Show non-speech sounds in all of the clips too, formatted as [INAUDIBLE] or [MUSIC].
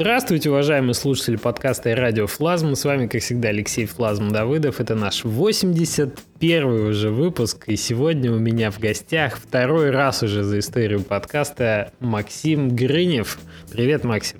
Здравствуйте, уважаемые слушатели подкаста и радио Флазм. С вами, как всегда, Алексей Флазм Давыдов. Это наш 81 уже выпуск. И сегодня у меня в гостях второй раз уже за историю подкаста Максим Грынев. Привет, Максим.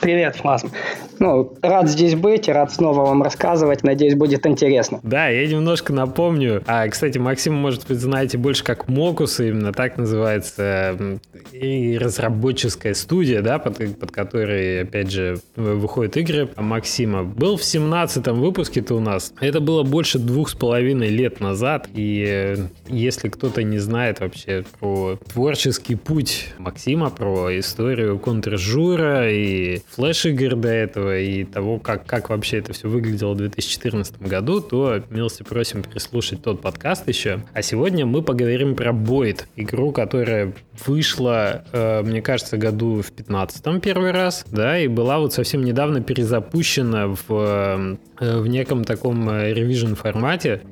Привет, Флазм. Ну, рад здесь быть, рад снова вам рассказывать. Надеюсь, будет интересно. Да, я немножко напомню. А, кстати, Максим, может быть, знаете больше как Мокус, именно так называется, и разработческая студия, да, под, под которой, опять же, выходят игры Максима. Был в 17-м выпуске-то у нас. Это было больше двух с половиной лет назад. И э, если кто-то не знает вообще про творческий путь Максима, про историю контржура и флеш-игр до этого, и того, как, как вообще это все выглядело в 2014 году, то милости просим переслушать тот подкаст еще. А сегодня мы поговорим про Бойд, игру, которая вышла, э, мне кажется, году в 15 первый раз, да, и была вот совсем недавно перезапущена в, э, в неком таком ревизион формате.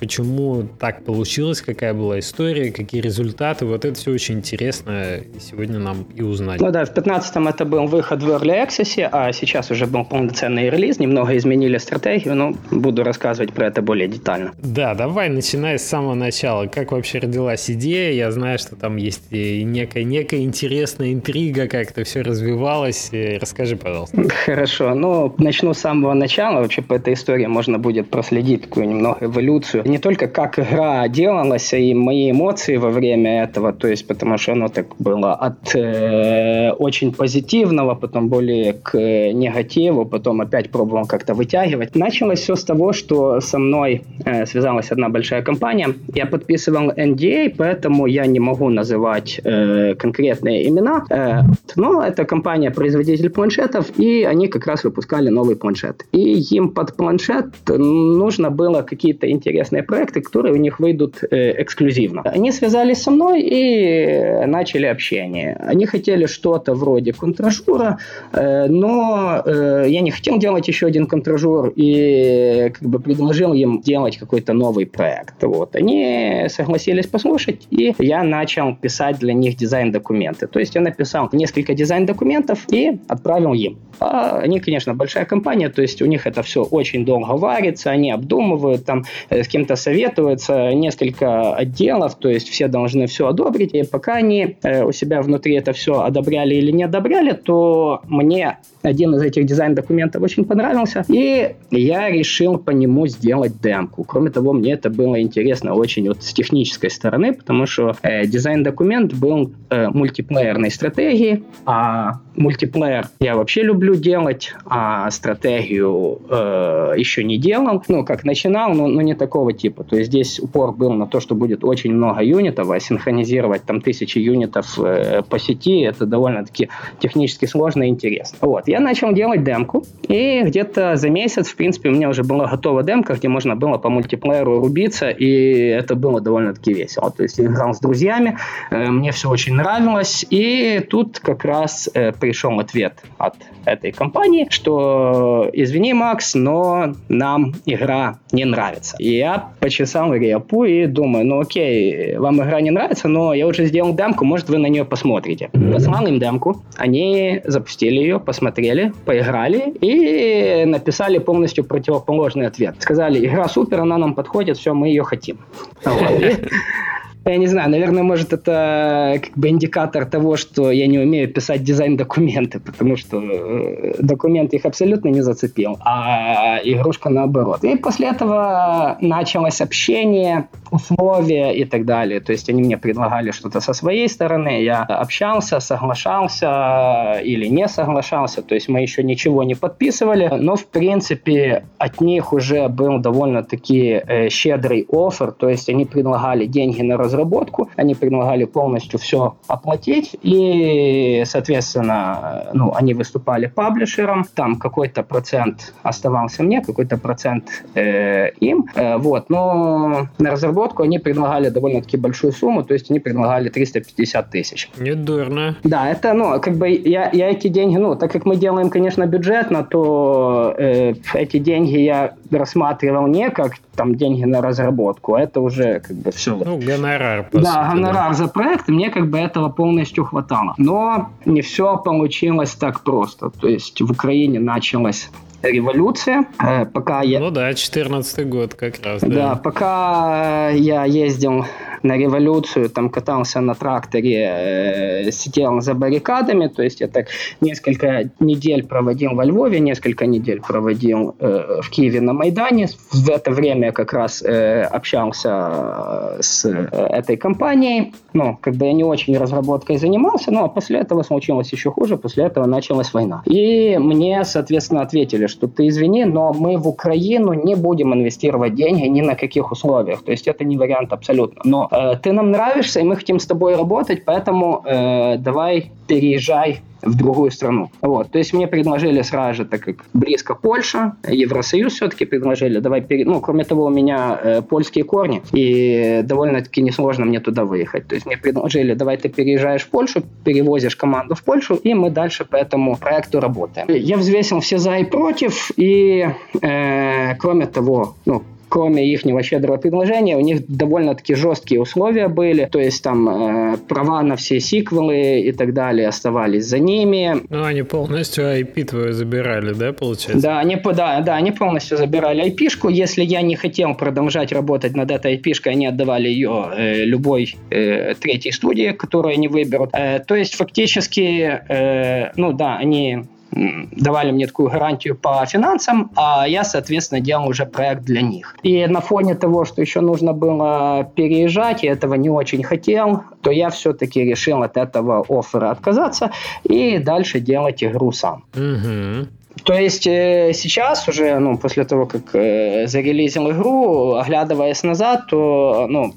Почему так получилось, какая была история, какие результаты, вот это все очень интересно сегодня нам и узнать. Ну да, в 15 это был выход в Early Access, а сейчас уже был полноценный релиз, немного изменили стратегию, но буду рассказывать про это более детально. Да, давай, начиная с самого начала. Как вообще родилась идея? Я знаю, что там есть и некая, некая интересная интрига, как это все развивалось. Расскажи, пожалуйста. Хорошо. Ну, начну с самого начала. Вообще по этой истории можно будет проследить такую немного эволюцию. Не только как игра делалась, а и мои эмоции во время этого. То есть, потому что оно так было от э, очень позитивного, потом более к негативу, потом опять пробовал как-то вытягивать. Началось все с того, что со мной э, связалась одна большая компания. Я подписывал NDA, поэтому я не могу называть э, конкретные имена. Э, но это компания-производитель планшетов, и они как раз выпускали новый планшет. И им под планшет нужно было какие-то интересные проекты, которые у них выйдут э, эксклюзивно. Они связались со мной и начали общение. Они хотели что-то вроде контражура, э, но э, я не хотел делать еще один контражур и как бы предложил им делать какой-то новый проект. Вот. Они согласились послушать, и я начал писать для них дизайн-документы. То есть я написал несколько дизайн-документов и отправил им. А они, конечно, большая компания, то есть у них это все очень долго варится, они обдумывают, там э, с кем-то советуются, несколько отделов, то есть все должны все одобрить, и пока они э, у себя внутри это все одобряли или не одобряли, то мне один из этих дизайн-документов очень понравился, и я решил по нему сделать демку. Кроме того, мне это было интересно очень вот с технической стороны, потому что э, дизайн-документ был э, мультиплеерной стратегии, а мультиплеер я вообще люблю делать, а стратегию э, еще не делал. Ну, как начинал, но, но не такого типа. То есть здесь упор был на то, что будет очень много юнитов, а синхронизировать там тысячи юнитов э, по сети, это довольно-таки технически сложно и интересно. Вот, я начал делать демку, и где-то за месяц, в принципе, у меня уже была готова демка, где можно было по мультиплееру рубиться, и это было довольно-таки весело. То есть я играл с друзьями, э, мне все очень нравилось, и тут как раз э, пришел ответ от этой компании, что извини, Макс, но нам игра не нравится. И я почесал репу и думаю, ну окей, вам игра не нравится, но я уже сделал демку, может вы на нее посмотрите. Послал им демку, они запустили ее, посмотрели, поиграли и написали полностью противоположный ответ. Сказали, игра супер, она нам подходит, все, мы ее хотим. [LAUGHS] Я не знаю, наверное, может, это как бы индикатор того, что я не умею писать дизайн-документы, потому что э, документ их абсолютно не зацепил, а игрушка наоборот. И после этого началось общение, условия и так далее. То есть они мне предлагали что-то со своей стороны, я общался, соглашался или не соглашался, то есть мы еще ничего не подписывали, но в принципе от них уже был довольно-таки э, щедрый офер, то есть они предлагали деньги на разработку разработку, они предлагали полностью все оплатить, и, соответственно, ну, они выступали паблишером, там какой-то процент оставался мне, какой-то процент э, им, э, вот, но на разработку они предлагали довольно-таки большую сумму, то есть они предлагали 350 тысяч. Не дурно. Да, это, ну, как бы я, я эти деньги, ну, так как мы делаем, конечно, бюджетно, то э, эти деньги я рассматривал не как там деньги на разработку, а это уже как бы все. Ну, гонорар, по Да, сути, гонорар за проект, мне как бы этого полностью хватало. Но не все получилось так просто. То есть в Украине началась революция. Э, пока я... Ну да, 14 год как раз. Да, да пока я ездил на революцию, там катался на тракторе, э, сидел за баррикадами, то есть я так несколько недель проводил во Львове, несколько недель проводил э, в Киеве на Майдане. В это время как раз э, общался э, с э, этой компанией. Ну, как бы я не очень разработкой занимался, но после этого случилось еще хуже, после этого началась война. И мне, соответственно, ответили, что ты извини, но мы в Украину не будем инвестировать деньги ни на каких условиях. То есть это не вариант абсолютно. Но э, ты нам нравишься, и мы хотим с тобой работать, поэтому э, давай переезжай в другую страну. Вот. То есть мне предложили сразу же, так как близко Польша, Евросоюз все-таки предложили, давай, пере... ну, кроме того, у меня э, польские корни, и довольно-таки несложно мне туда выехать. То есть мне предложили, давай ты переезжаешь в Польшу, перевозишь команду в Польшу, и мы дальше по этому проекту работаем. Я взвесил все за и против, и э, кроме того, ну, кроме их щедрого предложения, у них довольно-таки жесткие условия были, то есть там э, права на все сиквелы и так далее оставались за ними. Ну, они полностью IP твою забирали, да, получается? Да, они, да, да, они полностью забирали IP-шку. Если я не хотел продолжать работать над этой IP-шкой, они отдавали ее э, любой э, третьей студии, которую они выберут. Э, то есть фактически, э, ну да, они давали мне такую гарантию по финансам, а я, соответственно, делал уже проект для них. И на фоне того, что еще нужно было переезжать, я этого не очень хотел, то я все-таки решил от этого оффера отказаться и дальше делать игру сам. Угу. То есть э, сейчас уже, ну, после того, как э, зарелизил игру, оглядываясь назад, то, ну,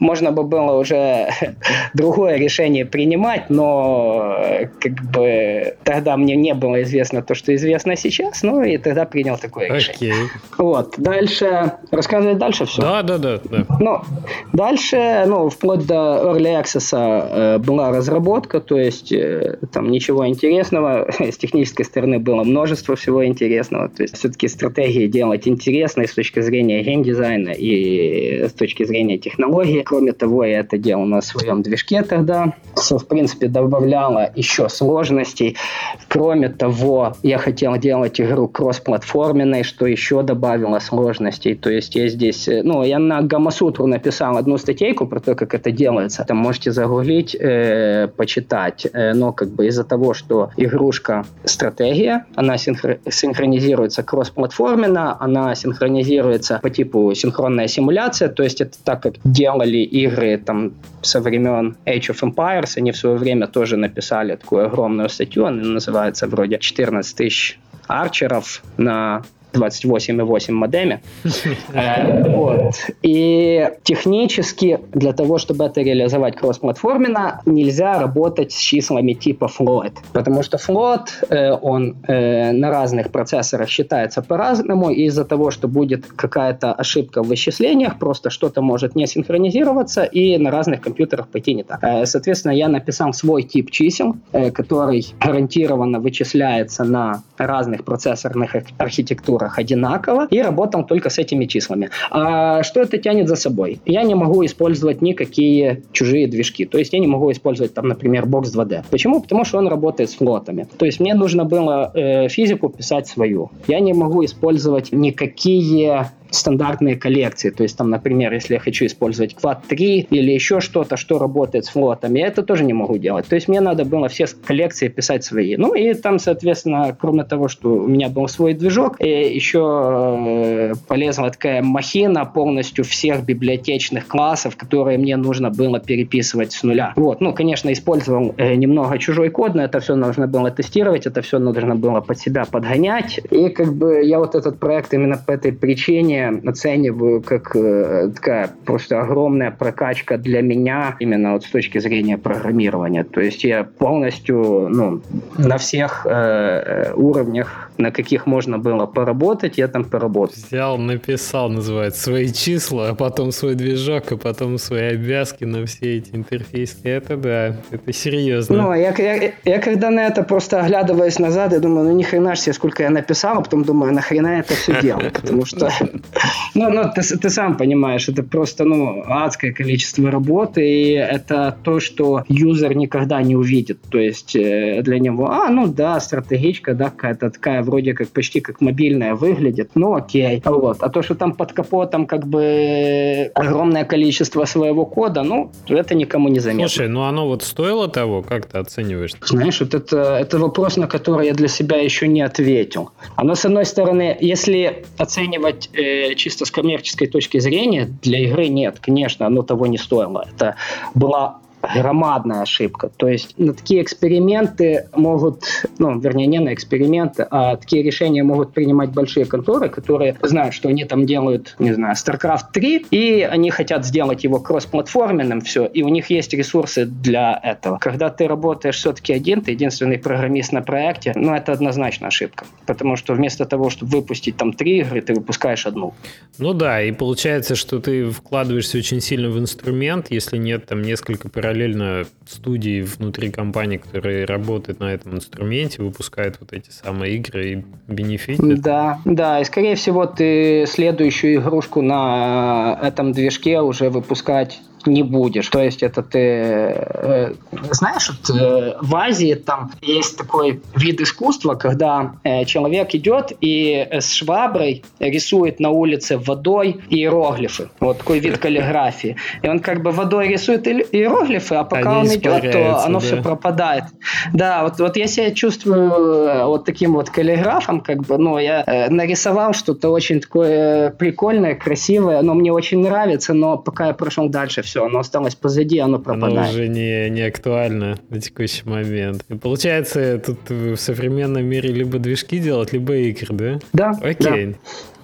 можно бы было уже [LAUGHS] другое решение принимать, но э, как бы тогда мне не было известно то, что известно сейчас, ну и тогда принял такое решение. Окей. Вот. Дальше, рассказывать дальше все? Да, да, да. да. Ну, дальше, ну, вплоть до Early Access была разработка, то есть там ничего интересного [LAUGHS] с технической стороны было множество всего интересного. То есть все-таки стратегии делать интересные с точки зрения геймдизайна и с точки зрения технологии. Кроме того, я это делал на своем движке тогда, что, в принципе, добавляло еще сложностей. Кроме того, я хотел делать игру кроссплатформенной, что еще добавило сложностей. То есть я здесь, э, ну, я на Гамасутру написал одну статейку про то, как это делается. Там можете загуглить, э, почитать. Э, но как бы из-за того, что игрушка стратегия, она синхронизируется кроссплатформенно, она синхронизируется по типу синхронная симуляция, то есть это так, как делали игры там со времен Age of Empires, они в свое время тоже написали такую огромную статью, она называется вроде 14 тысяч арчеров на 28,8 модеме. Э, вот. И технически для того, чтобы это реализовать кроссплатформенно, нельзя работать с числами типа float. Потому что float, э, он э, на разных процессорах считается по-разному, и из-за того, что будет какая-то ошибка в вычислениях, просто что-то может не синхронизироваться, и на разных компьютерах пойти не так. Соответственно, я написал свой тип чисел, который гарантированно вычисляется на разных процессорных архитектурах одинаково и работал только с этими числами. А что это тянет за собой? Я не могу использовать никакие чужие движки. То есть я не могу использовать там, например, Box 2D. Почему? Потому что он работает с флотами. То есть мне нужно было э, физику писать свою. Я не могу использовать никакие стандартные коллекции. То есть, там, например, если я хочу использовать Quad 3 или еще что-то, что работает с флотами, я это тоже не могу делать. То есть, мне надо было все коллекции писать свои. Ну, и там, соответственно, кроме того, что у меня был свой движок, еще э, полезла такая махина полностью всех библиотечных классов, которые мне нужно было переписывать с нуля. Вот. Ну, конечно, использовал э, немного чужой код, но это все нужно было тестировать, это все нужно было под себя подгонять. И как бы я вот этот проект именно по этой причине решение оцениваю как э, такая просто огромная прокачка для меня именно вот с точки зрения программирования. То есть я полностью ну, на всех э, уровнях, на каких можно было поработать, я там поработал. Взял, написал, называется, свои числа, а потом свой движок, а потом свои обвязки на все эти интерфейсы. Это да, это серьезно. Ну, я, я, я когда на это просто оглядываясь назад, я думаю, ну ни хрена себе, сколько я написал, а потом думаю, нахрена это все делал, потому что, ну, ну ты, ты сам понимаешь, это просто, ну, адское количество работы, и это то, что юзер никогда не увидит, то есть э, для него, а, ну да, стратегичка, да, какая-то такая вроде как почти как мобильная выглядит, ну окей, вот, а то, что там под капотом как бы огромное количество своего кода, ну, это никому не заметно. Слушай, ну оно вот стоило того, как ты оцениваешь? Знаешь, вот это, это вопрос, на который я для себя еще не ответил. Оно, с одной стороны, если оценивать э, чисто с коммерческой точки зрения, для игры нет, конечно, оно того не стоило. Это была громадная ошибка. То есть на такие эксперименты могут, ну, вернее, не на эксперименты, а такие решения могут принимать большие конторы, которые знают, что они там делают, не знаю, StarCraft 3, и они хотят сделать его кроссплатформенным, все, и у них есть ресурсы для этого. Когда ты работаешь все-таки один, ты единственный программист на проекте, ну, это однозначно ошибка. Потому что вместо того, чтобы выпустить там три игры, ты выпускаешь одну. Ну да, и получается, что ты вкладываешься очень сильно в инструмент, если нет там несколько параллельно студий внутри компании, которые работают на этом инструменте, выпускают вот эти самые игры и бенефиты. Да, да, и скорее всего ты следующую игрушку на этом движке уже выпускать не будешь. То есть это ты... Э, знаешь, вот, э, в Азии там есть такой вид искусства, когда э, человек идет и с шваброй рисует на улице водой иероглифы. Вот такой вид каллиграфии. И он как бы водой рисует иероглифы, а пока Они он идет, то оно да. все пропадает. Да, вот, вот я себя чувствую э, вот таким вот каллиграфом, как бы, ну, я э, нарисовал что-то очень такое прикольное, красивое, оно мне очень нравится, но пока я прошел дальше, все, оно осталось позади, оно пропадает. Оно уже не, не актуально на текущий момент. И получается, тут в современном мире либо движки делать, либо игры, да? Да. Окей. Да.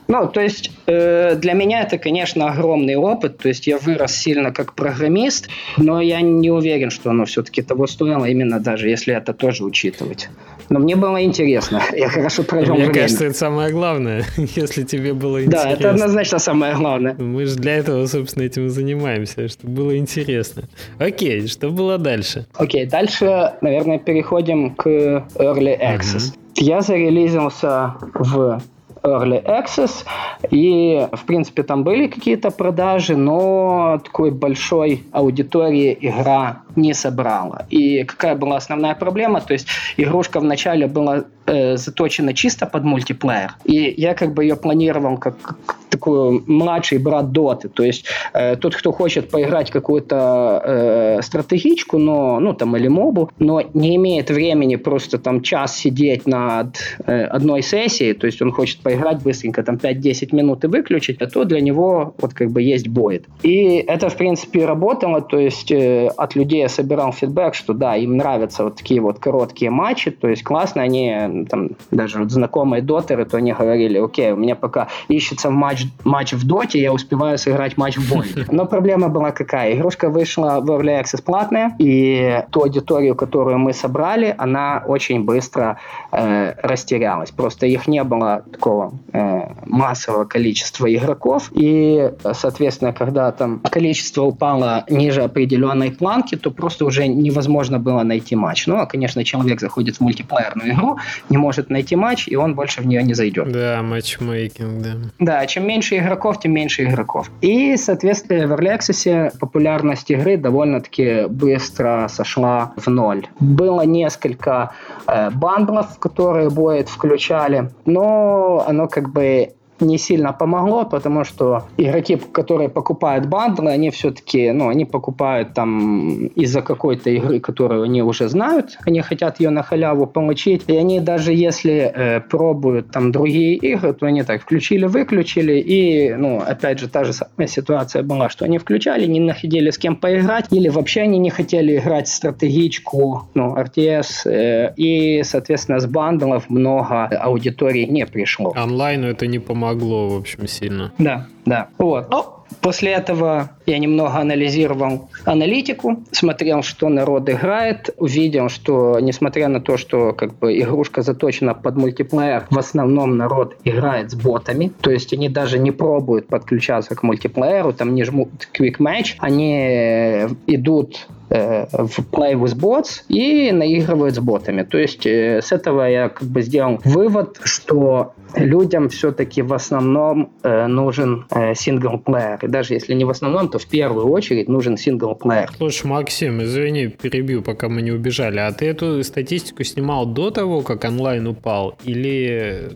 Ну, то есть э, для меня это, конечно, огромный опыт. То есть я вырос сильно как программист, но я не уверен, что оно все-таки того стоило, именно даже если это тоже учитывать. Но мне было интересно. [LAUGHS] Я хорошо провел Мне время. кажется, это самое главное, [LAUGHS] если тебе было интересно. Да, это однозначно самое главное. Мы же для этого, собственно, этим и занимаемся, чтобы было интересно. Окей, что было дальше? Окей, дальше, наверное, переходим к Early Access. Uh-huh. Я зарелизился в Early Access, и, в принципе, там были какие-то продажи, но такой большой аудитории игра не собрала. И какая была основная проблема? То есть игрушка вначале была э, заточена чисто под мультиплеер, и я как бы ее планировал как, как такой младший брат Доты. То есть э, тот, кто хочет поиграть какую-то э, стратегичку, но, ну, там, или мобу, но не имеет времени просто там час сидеть над э, одной сессией, то есть он хочет поиграть быстренько, там 5-10 минут и выключить, то для него вот как бы есть боет. И это, в принципе, работало, то есть э, от людей я собирал фидбэк, что да, им нравятся вот такие вот короткие матчи, то есть классно, они там даже вот знакомые дотеры, то они говорили, окей, у меня пока ищется матч матч в доте, я успеваю сыграть матч в Бонде. [LAUGHS] Но проблема была какая? Игрушка вышла в Early Access платная, и ту аудиторию, которую мы собрали, она очень быстро э, растерялась. Просто их не было такого э, массового количества игроков, и, соответственно, когда там количество упало ниже определенной планки, то просто уже невозможно было найти матч. Ну, а, конечно, человек заходит в мультиплеерную игру, не может найти матч, и он больше в нее не зайдет. Да, матчмейкинг, да. Да, чем меньше игроков, тем меньше игроков. И, соответственно, в Early Access популярность игры довольно-таки быстро сошла в ноль. Было несколько э, бандлов, которые Боет включали, но оно как бы не сильно помогло, потому что игроки, которые покупают бандлы, они все-таки, ну, они покупают там из-за какой-то игры, которую они уже знают, они хотят ее на халяву получить, и они даже если э, пробуют там другие игры, то они так включили-выключили, и, ну, опять же, та же самая ситуация была, что они включали, не находили с кем поиграть, или вообще они не хотели играть стратегичку, ну, RTS, э, и, соответственно, с бандлов много аудитории не пришло. Онлайну это не помогло помогло, в общем, сильно. Да, да. Вот. Ну, После этого я немного анализировал аналитику, смотрел, что народ играет, увидел, что несмотря на то, что как бы игрушка заточена под мультиплеер, в основном народ играет с ботами, то есть они даже не пробуют подключаться к мультиплееру, там не жмут Quick Match, они идут э, в Play with Bots и наигрывают с ботами. То есть э, с этого я как бы сделал вывод, что людям все-таки в основном э, нужен э, синглплеер. И даже если не в основном, то в первую очередь нужен синглплеер. Слушай, Максим, извини, перебью, пока мы не убежали. А ты эту статистику снимал до того, как онлайн упал? Или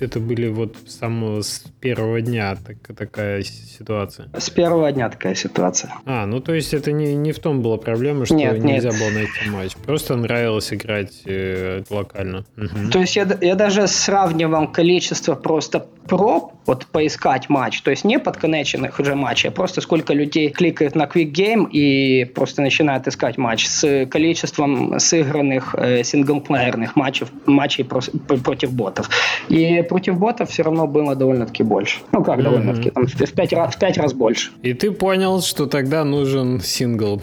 это были вот с самого с первого дня так, такая ситуация? С первого дня такая ситуация. А, ну то есть это не, не в том была проблема, что нет, нельзя нет. было найти матч. Просто нравилось играть э, локально. Угу. То есть я, я даже сравнивал количество просто проб, вот поискать матч, то есть не подконнеченных уже матчей, а просто сколько людей кликает на Quick Game и просто начинает искать матч с количеством сыгранных э, синглплеерных матчев, матчей про, против ботов. И против ботов все равно было довольно-таки больше. Ну как довольно-таки, там в пять раз, в пять раз больше. И ты понял, что тогда нужен сингл.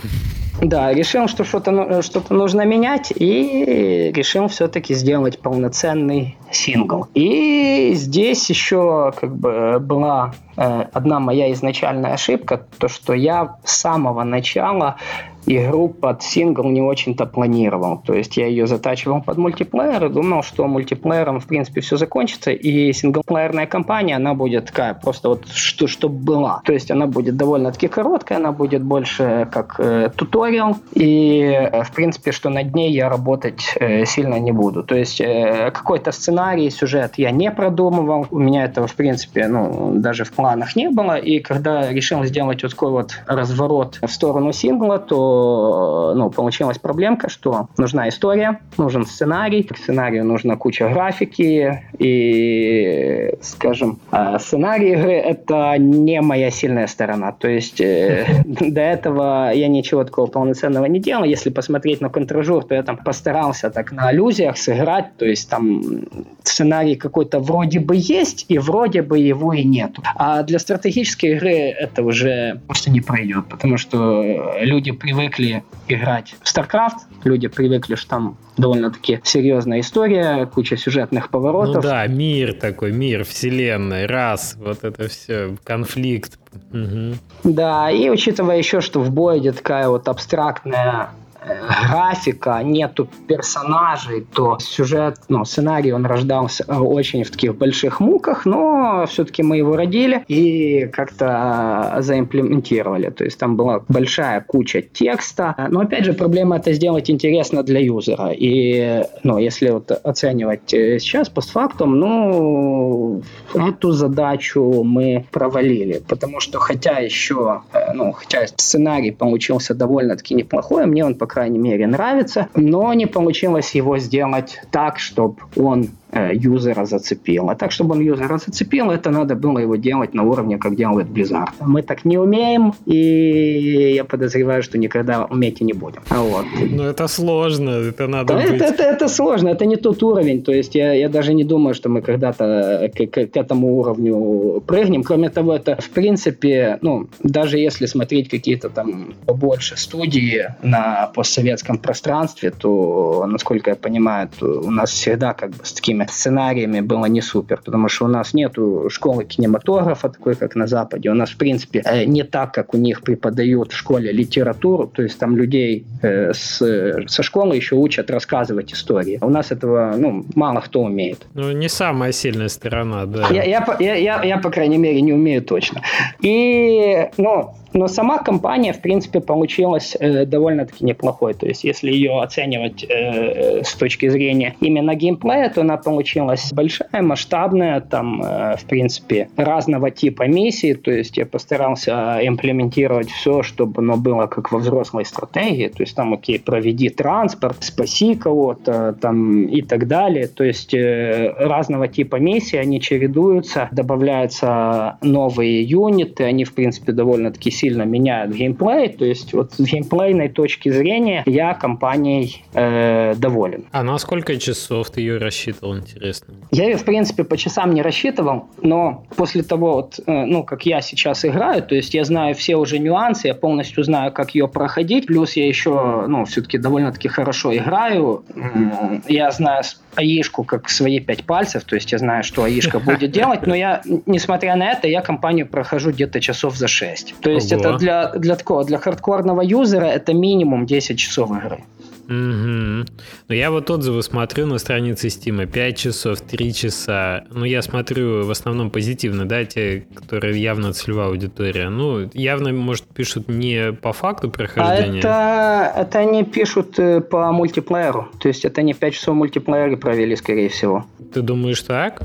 Да, решил, что что-то ну, что нужно менять, и решил все-таки сделать полноценный сингл. И здесь еще как бы была э, одна моя изначальная ошибка, то что я с самого начала игру под сингл не очень-то планировал. То есть я ее затачивал под мультиплеер и думал, что мультиплеером, в принципе, все закончится, и синглплеерная кампания, она будет такая, просто вот что, что была. То есть она будет довольно-таки короткая, она будет больше как э, туториал, и, э, в принципе, что над ней я работать э, сильно не буду. То есть э, какой-то сценарий, сюжет я не продумывал, у меня этого, в принципе, ну, даже в планах не было, и когда решил сделать вот такой вот разворот в сторону сингла, то ну, получилась проблемка, что нужна история, нужен сценарий, к сценарию нужна куча графики, и, скажем, а, сценарий игры — это не моя сильная сторона. То есть э, [LAUGHS] до этого я ничего такого полноценного не делал. Если посмотреть на контражур, то я там постарался так на аллюзиях сыграть, то есть там сценарий какой-то вроде бы есть, и вроде бы его и нету. А для стратегической игры это уже просто не пройдет, потому что люди привыкли привыкли играть в StarCraft, люди привыкли, что там довольно-таки серьезная история, куча сюжетных поворотов. Ну да, мир такой, мир, вселенная, раз, вот это все, конфликт. Угу. Да, и учитывая еще, что в бой идет такая вот абстрактная графика, нету персонажей, то сюжет, ну, сценарий, он рождался э, очень в таких больших муках, но все-таки мы его родили и как-то заимплементировали. То есть там была большая куча текста. Но опять же, проблема это сделать интересно для юзера. И, ну, если вот оценивать э, сейчас постфактум, ну, эту задачу мы провалили. Потому что хотя еще, э, ну, хотя сценарий получился довольно-таки неплохой, мне он, по крайней мере, нравится, но не получилось его сделать так, чтобы он юзера зацепил. А так, чтобы он юзера зацепил, это надо было его делать на уровне, как делает Blizzard. Мы так не умеем, и я подозреваю, что никогда уметь и не будем. А вот. Но это сложно, это надо да, быть... это, это, это сложно, это не тот уровень. То есть я, я даже не думаю, что мы когда-то к, к, к этому уровню прыгнем. Кроме того, это в принципе, ну, даже если смотреть какие-то там побольше студии на постсоветском пространстве, то, насколько я понимаю, у нас всегда как бы с такими сценариями было не супер, потому что у нас нету школы кинематографа, такой, как на Западе. У нас, в принципе, э, не так, как у них преподают в школе литературу, то есть там людей э, с, со школы еще учат рассказывать истории. А у нас этого, ну, мало кто умеет. Ну, не самая сильная сторона, да. Я, я, я, я, я по крайней мере, не умею точно. И, ну, но сама компания, в принципе, получилась э, довольно-таки неплохой. То есть, если ее оценивать э, с точки зрения именно геймплея, то она получилась большая, масштабная, там, э, в принципе, разного типа миссий. То есть, я постарался имплементировать все, чтобы оно было как во взрослой стратегии. То есть, там, окей, проведи транспорт, спаси кого-то, там, и так далее. То есть, э, разного типа миссии, они чередуются, добавляются новые юниты, они, в принципе, довольно-таки сильно меняют геймплей. То есть вот с геймплейной точки зрения я компанией э, доволен. А на сколько часов ты ее рассчитывал? Интересно. Я ее, в принципе, по часам не рассчитывал, но после того, вот, э, ну, как я сейчас играю, то есть я знаю все уже нюансы, я полностью знаю, как ее проходить, плюс я еще, ну, все-таки довольно-таки хорошо играю, я знаю АИшку как свои пять пальцев, то есть я знаю, что АИшка будет [LAUGHS] делать, но я, несмотря на это, я компанию прохожу где-то часов за 6. То есть Ого. это для, для такого, для хардкорного юзера это минимум 10 часов игры. Угу. Ну, я вот отзывы смотрю на странице Steam. 5 часов, 3 часа. Ну, я смотрю в основном позитивно, да, те, которые явно целевая аудитория. Ну, явно, может, пишут не по факту прохождения. А это, это они пишут э, по мультиплееру. То есть это не 5 часов мультиплеера провели, скорее всего. Ты думаешь так?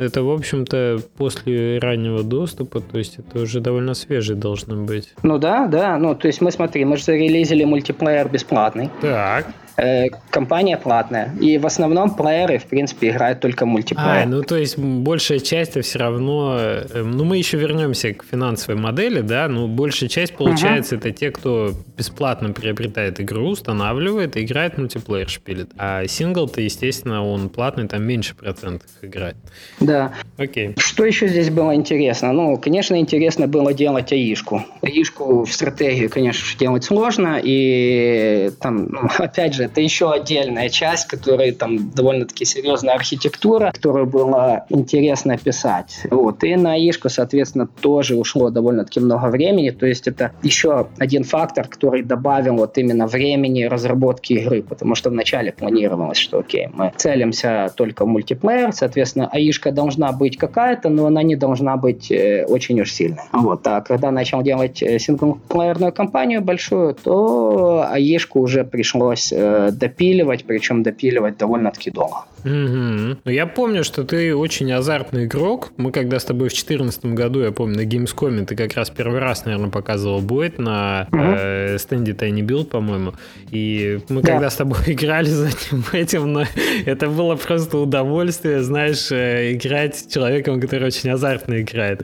Это, в общем-то, после раннего доступа, то есть это уже довольно свежий должно быть. Ну да, да, ну то есть мы, смотри, мы же зарелизили мультиплеер бесплатный. Так. Э, компания платная. И в основном плееры, в принципе, играют только мультиплеер. А, ну то есть большая часть все равно... Э, ну мы еще вернемся к финансовой модели, да, но большая часть, получается, угу. это те, кто бесплатно приобретает игру, устанавливает и играет мультиплеер шпилит. А сингл-то, естественно, он платный, там меньше процентов играет. Да. Окей. Что еще здесь было интересно? Ну, конечно, интересно было делать АИшку. АИшку в стратегию, конечно делать сложно, и там, ну, [LAUGHS] опять же, это еще отдельная часть, которая там довольно-таки серьезная архитектура, которую было интересно писать. Вот. И на Ишку, соответственно, тоже ушло довольно-таки много времени. То есть это еще один фактор, который добавил вот именно времени разработки игры, потому что вначале планировалось, что окей, мы целимся только в мультиплеер, соответственно, АИшка должна быть какая-то, но она не должна быть э, очень уж сильной. Вот. А когда начал делать э, синглплеерную кампанию большую, то АИшку уже пришлось э, допиливать, причем допиливать довольно-таки долго. Угу. Ну, я помню, что ты очень азартный игрок. Мы когда с тобой в 2014 году, я помню, на Gamescom ты как раз первый раз, наверное, показывал Бойт на угу. э, стенде Tiny Build, по-моему. И мы да. когда с тобой [LAUGHS] играли за этим, но это было просто удовольствие, знаешь, э, играть с человеком, который очень азартно играет,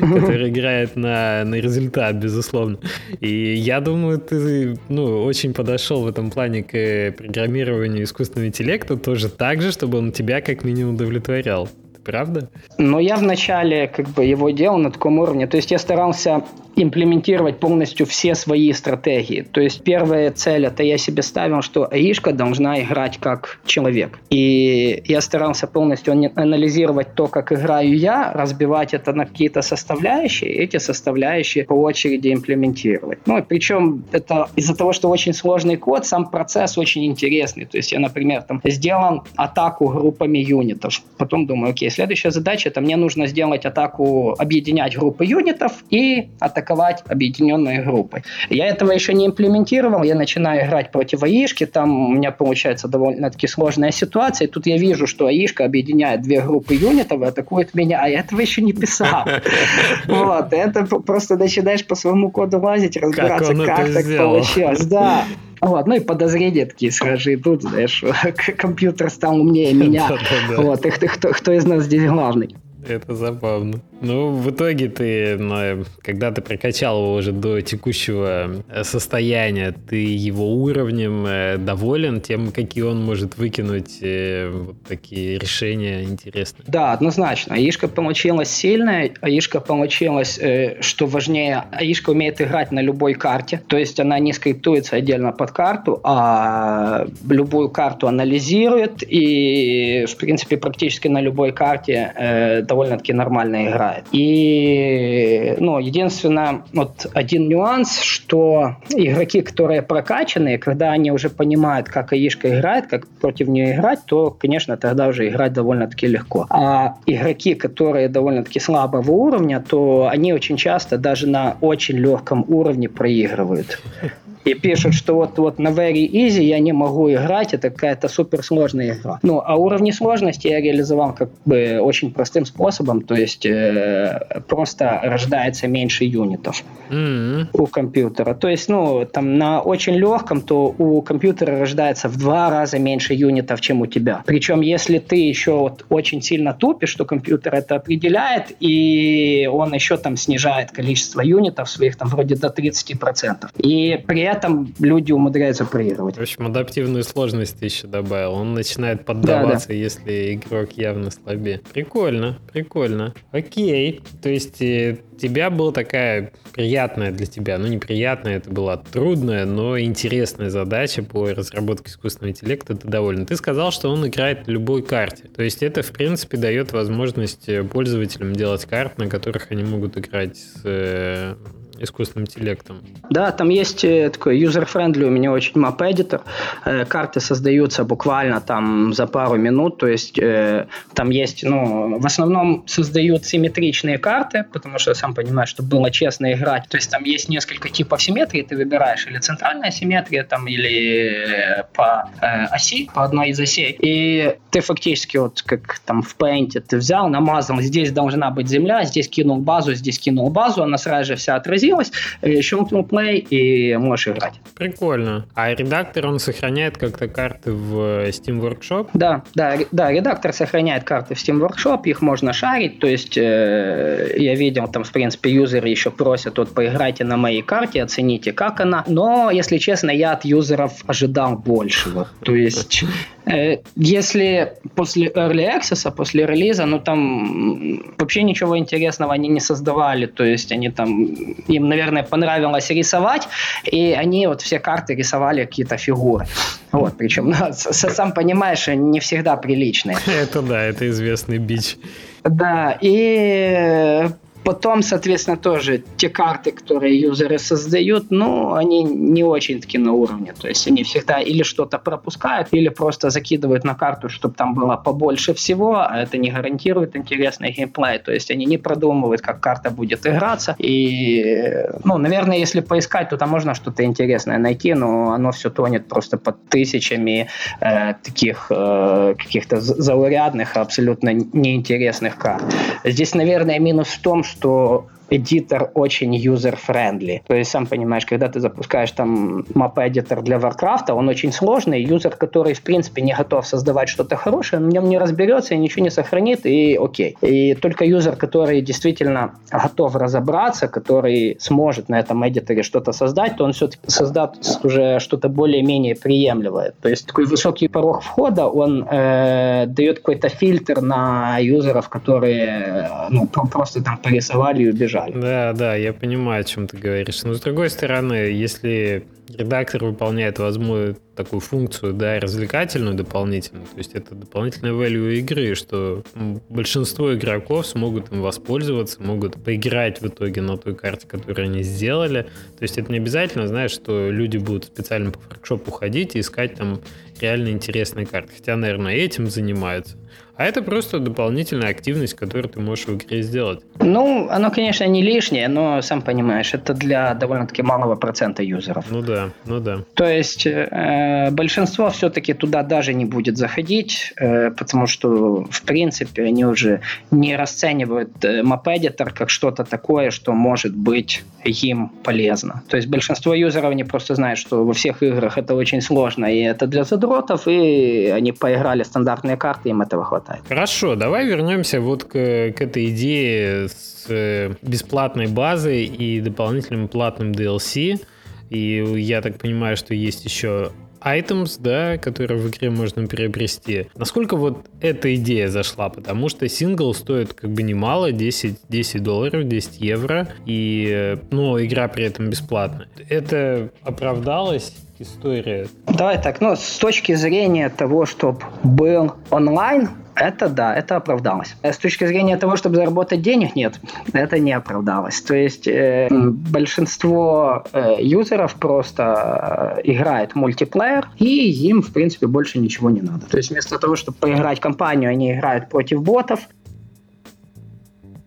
который играет на, на результат, безусловно. И я думаю, ты ну, очень подошел в этом плане к программированию искусственного интеллекта тоже так же, чтобы он тебя как минимум удовлетворял. Правда? Но я вначале как бы его делал на таком уровне. То есть я старался имплементировать полностью все свои стратегии. То есть первая цель, это я себе ставил, что АИшка должна играть как человек. И я старался полностью анализировать то, как играю я, разбивать это на какие-то составляющие, и эти составляющие по очереди имплементировать. Ну, причем это из-за того, что очень сложный код, сам процесс очень интересный. То есть я, например, там сделал атаку группами юнитов. Потом думаю, окей, следующая задача, это мне нужно сделать атаку, объединять группы юнитов и атаковать объединенной группой. Я этого еще не имплементировал, я начинаю играть против АИшки, там у меня получается довольно-таки сложная ситуация, и тут я вижу, что АИшка объединяет две группы юнитов и атакует меня, а я этого еще не писал. [LAUGHS] Вот, это просто начинаешь по своему коду лазить, разбираться, как так получилось. Да, вот, ну и подозрения такие сразу идут, знаешь, [LAUGHS] компьютер стал умнее меня. [LAUGHS] Вот, и кто, кто из нас здесь главный? Это забавно. Ну, в итоге ты, ну, когда ты прокачал его уже до текущего э, состояния, ты его уровнем э, доволен тем, какие он может выкинуть э, вот такие решения интересные? Да, однозначно. Аишка получилась сильная, Аишка получилась, что важнее, Аишка умеет играть на любой карте, то есть она не скриптуется отдельно под карту, а любую карту анализирует и, в принципе, практически на любой карте довольно-таки нормально играет. И, ну, единственное, вот один нюанс, что игроки, которые прокачанные, когда они уже понимают, как АИшка играет, как против нее играть, то, конечно, тогда уже играть довольно-таки легко. А игроки, которые довольно-таки слабого уровня, то они очень часто даже на очень легком уровне проигрывают и пишут, что вот, вот на very easy я не могу играть, это какая-то суперсложная игра. Ну, а уровни сложности я реализовал как бы очень простым способом, то есть э, просто рождается меньше юнитов mm-hmm. у компьютера. То есть, ну, там на очень легком, то у компьютера рождается в два раза меньше юнитов, чем у тебя. Причем, если ты еще вот очень сильно тупишь, то компьютер это определяет, и он еще там снижает количество юнитов своих там вроде до 30%. И при этом этом люди умудряются проигрывать. В общем, адаптивную сложность ты еще добавил. Он начинает поддаваться, да, да. если игрок явно слабее. Прикольно, прикольно. Окей. То есть э, тебя была такая приятная для тебя, ну неприятная, это была трудная, но интересная задача по разработке искусственного интеллекта. Ты доволен. Ты сказал, что он играет на любой карте. То есть это, в принципе, дает возможность пользователям делать карты, на которых они могут играть с э, искусственным интеллектом. Да, там есть э, такой user-friendly у меня очень map-editor. Э, карты создаются буквально там за пару минут, то есть э, там есть, ну, в основном создают симметричные карты, потому что сам понимаешь, чтобы было честно играть. То есть там есть несколько типов симметрии, ты выбираешь или центральная симметрия, там, или по э, оси, по одной из осей. И ты фактически вот как там в Paint ты взял, намазал, здесь должна быть земля, здесь кинул базу, здесь кинул базу, она сразу же вся отразилась, загрузилось, щелкнул play и можешь играть. Прикольно. А редактор, он сохраняет как-то карты в Steam Workshop? Да, да, да, редактор сохраняет карты в Steam Workshop, их можно шарить, то есть э, я видел, там, в принципе, юзеры еще просят, вот, поиграйте на моей карте, оцените, как она, но, если честно, я от юзеров ожидал большего, то есть Э, если после Early Access, после релиза, ну там вообще ничего интересного они не создавали, то есть они там, им, наверное, понравилось рисовать, и они вот все карты рисовали какие-то фигуры. Вот, причем, ну, сам понимаешь, не всегда приличные. [LAUGHS] Это да, это известный бич. Да, и Потом, соответственно, тоже те карты, которые юзеры создают, ну, они не очень-таки на уровне. То есть они всегда или что-то пропускают, или просто закидывают на карту, чтобы там было побольше всего, а это не гарантирует интересный геймплей. То есть они не продумывают, как карта будет играться. И, ну, наверное, если поискать, то там можно что-то интересное найти, но оно все тонет просто под тысячами э, таких э, каких-то заурядных, абсолютно неинтересных карт. Здесь, наверное, минус в том, что что эдитор очень user-friendly. То есть, сам понимаешь, когда ты запускаешь там map-эдитор для Warcraft, он очень сложный. Юзер, который, в принципе, не готов создавать что-то хорошее, он в нем не разберется и ничего не сохранит, и окей. И только юзер, который действительно готов разобраться, который сможет на этом эдиторе что-то создать, то он все-таки создаст уже что-то более-менее приемлемое. То есть такой высокий порог входа, он э, дает какой-то фильтр на юзеров, которые ну, просто там порисовали и убежали жаль. Да, да, я понимаю, о чем ты говоришь. Но с другой стороны, если редактор выполняет, возможно, такую функцию, да, развлекательную дополнительную, то есть это дополнительная value игры, что большинство игроков смогут им воспользоваться, могут поиграть в итоге на той карте, которую они сделали. То есть это не обязательно, знаешь, что люди будут специально по форкшопу ходить и искать там реально интересные карты. Хотя, наверное, этим занимаются. А это просто дополнительная активность, которую ты можешь в игре сделать. Ну, оно, конечно, не лишнее, но, сам понимаешь, это для довольно-таки малого процента юзеров. Ну да, ну да. То есть э, большинство все-таки туда даже не будет заходить, э, потому что, в принципе, они уже не расценивают э, Map как что-то такое, что может быть им полезно. То есть большинство юзеров, они просто знают, что во всех играх это очень сложно, и это для задротов, и они поиграли стандартные карты, им этого хватает хватает. Хорошо, давай вернемся вот к, к этой идее с э, бесплатной базой и дополнительным платным DLC. И я так понимаю, что есть еще items, да, которые в игре можно приобрести. Насколько вот эта идея зашла? Потому что сингл стоит как бы немало, 10, 10 долларов, 10 евро, и, но игра при этом бесплатная. Это оправдалось? история? Давай так, ну, с точки зрения того, чтобы был онлайн, это да, это оправдалось. С точки зрения того, чтобы заработать денег, нет, это не оправдалось. То есть э, большинство э, юзеров просто э, играет мультиплеер, и им, в принципе, больше ничего не надо. То есть вместо того, чтобы поиграть компанию, они играют против ботов,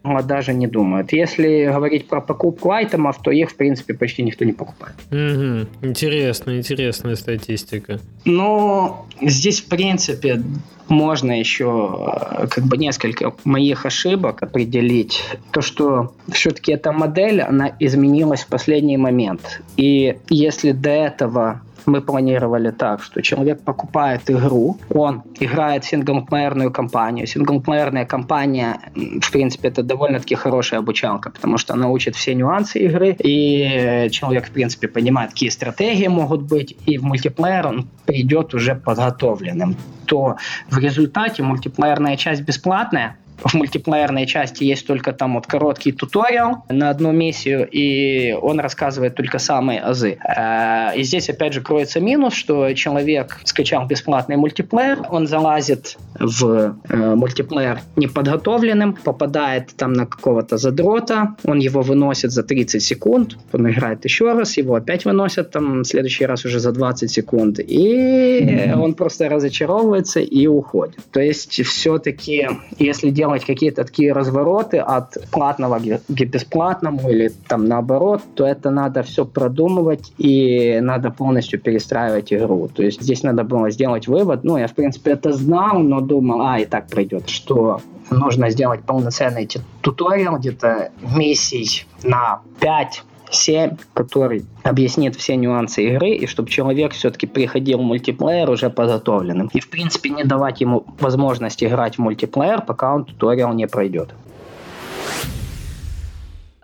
даже не думают. Если говорить про покупку айтемов, то их, в принципе, почти никто не покупает. Угу. Интересно, интересная статистика. Ну, здесь, в принципе, можно еще э, как бы несколько моих ошибок определить. То, что все-таки эта модель, она изменилась в последний момент. И если до этого мы планировали так, что человек покупает игру, он играет в синглплеерную кампанию. Синглплеерная кампания, в принципе, это довольно-таки хорошая обучалка, потому что она учит все нюансы игры, и человек, в принципе, понимает, какие стратегии могут быть, и в мультиплеер он придет уже подготовленным. То в результате мультиплеерная часть бесплатная, в мультиплеерной части есть только там вот короткий туториал на одну миссию, и он рассказывает только самые азы. Э, и здесь опять же кроется минус, что человек скачал бесплатный мультиплеер, он залазит в э, мультиплеер неподготовленным, попадает там на какого-то задрота, он его выносит за 30 секунд, он играет еще раз, его опять выносят там в следующий раз уже за 20 секунд, и он просто разочаровывается и уходит. То есть все-таки, если делать делать какие-то такие развороты от платного к бесплатному или там наоборот, то это надо все продумывать и надо полностью перестраивать игру. То есть здесь надо было сделать вывод. Ну, я, в принципе, это знал, но думал, а, и так пройдет, что нужно сделать полноценный туториал где-то миссий на 5 7, который объяснит все нюансы игры, и чтобы человек все-таки приходил в мультиплеер уже подготовленным. И, в принципе, не давать ему возможность играть в мультиплеер, пока он туториал не пройдет.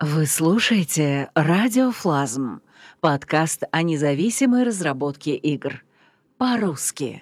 Вы слушаете «Радиофлазм» — подкаст о независимой разработке игр. По-русски.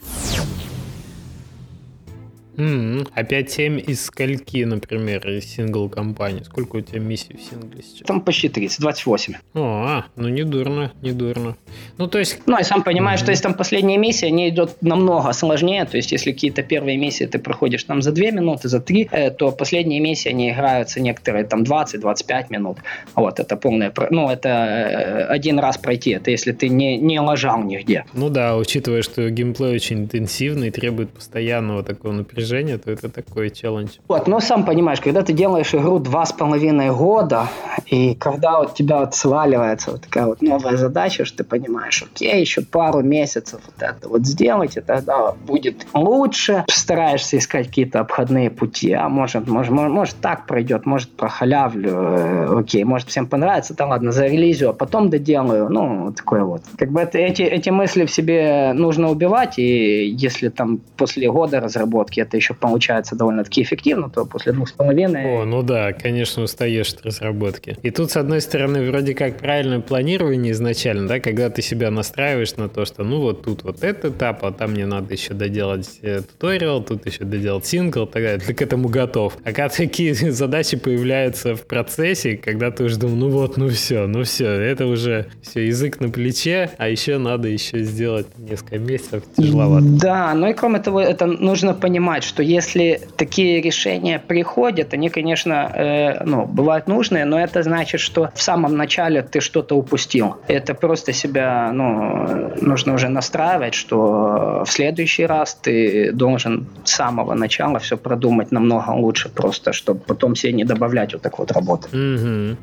Mm-hmm. А 5-7 из скольки, например, из сингл-компании? Сколько у тебя миссий в сингле сейчас? Там почти 30, 28. О, ну не дурно, не дурно. Ну, то есть... Ну, и сам понимаешь, mm-hmm. что если там последние миссии, они идут намного сложнее. То есть, если какие-то первые миссии ты проходишь там за 2 минуты, за 3, э, то последние миссии, они играются некоторые там 20-25 минут. Вот, это полное... Ну, это э, один раз пройти. Это если ты не, не лажал нигде. Ну да, учитывая, что геймплей очень интенсивный, требует постоянного такого напряжения напряжение, то это такой челлендж. Вот, но сам понимаешь, когда ты делаешь игру два с половиной года, и когда у тебя вот сваливается вот такая вот новая задача, что ты понимаешь, окей, еще пару месяцев вот это вот сделать, и тогда будет лучше. Стараешься искать какие-то обходные пути, а может, может, может, может так пройдет, может прохалявлю, э, окей, может всем понравится, да ладно, за релизию, а потом доделаю, ну, такое вот. Как бы это, эти, эти мысли в себе нужно убивать, и если там после года разработки это еще получается довольно-таки эффективно, то после двух с половиной... О, ну да, конечно, устаешь от разработки. И тут, с одной стороны, вроде как правильное планирование изначально, да, когда ты себя настраиваешь на то, что ну вот тут вот этот этап, а там мне надо еще доделать э, туториал, тут еще доделать сингл так далее, ты к этому готов. А когда такие [LAUGHS] задачи появляются в процессе, когда ты уже думаешь, ну вот, ну все, ну все, это уже все, язык на плече, а еще надо еще сделать несколько месяцев, тяжеловато. Да, ну и кроме того, это нужно понимать, что если такие решения приходят, они, конечно, э, ну, бывают нужные, но это значит, что в самом начале ты что-то упустил. Это просто себя, ну, нужно уже настраивать, что в следующий раз ты должен с самого начала все продумать намного лучше, просто чтобы потом себе не добавлять вот так вот работы. Угу.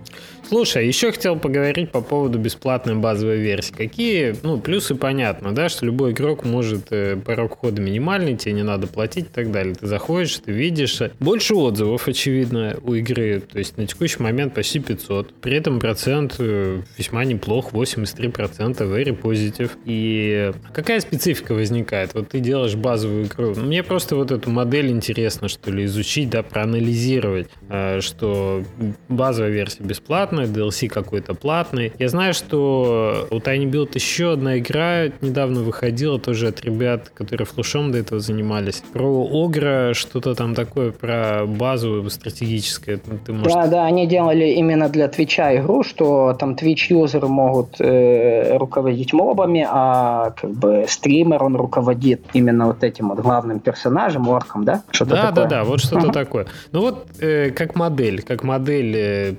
Слушай, еще хотел поговорить по поводу бесплатной базовой версии. Какие, ну, плюсы понятно, да, что любой игрок может, э, порог входа минимальный, тебе не надо платить и так далее. Ты заходишь, ты видишь. Больше отзывов, очевидно, у игры. То есть на текущий момент почти 500. При этом процент э, весьма неплох, 83% very positive. И какая специфика возникает? Вот ты делаешь базовую игру. Мне просто вот эту модель интересно, что ли, изучить, да, проанализировать, э, что базовая версия бесплатная, бесплатный, DLC какой-то платный. Я знаю, что у Tiny Build еще одна игра недавно выходила, тоже от ребят, которые флушом до этого занимались. Про Огра, что-то там такое, про базовую стратегическое. Ну, ты, может... Да, да, они делали именно для Твича игру, что там Twitch-юзеры могут э, руководить мобами, а как бы стример, он руководит именно вот этим вот главным персонажем, орком, да? Что-то да, такое. да, да, вот что-то такое. Ну вот э, как модель, как модель э,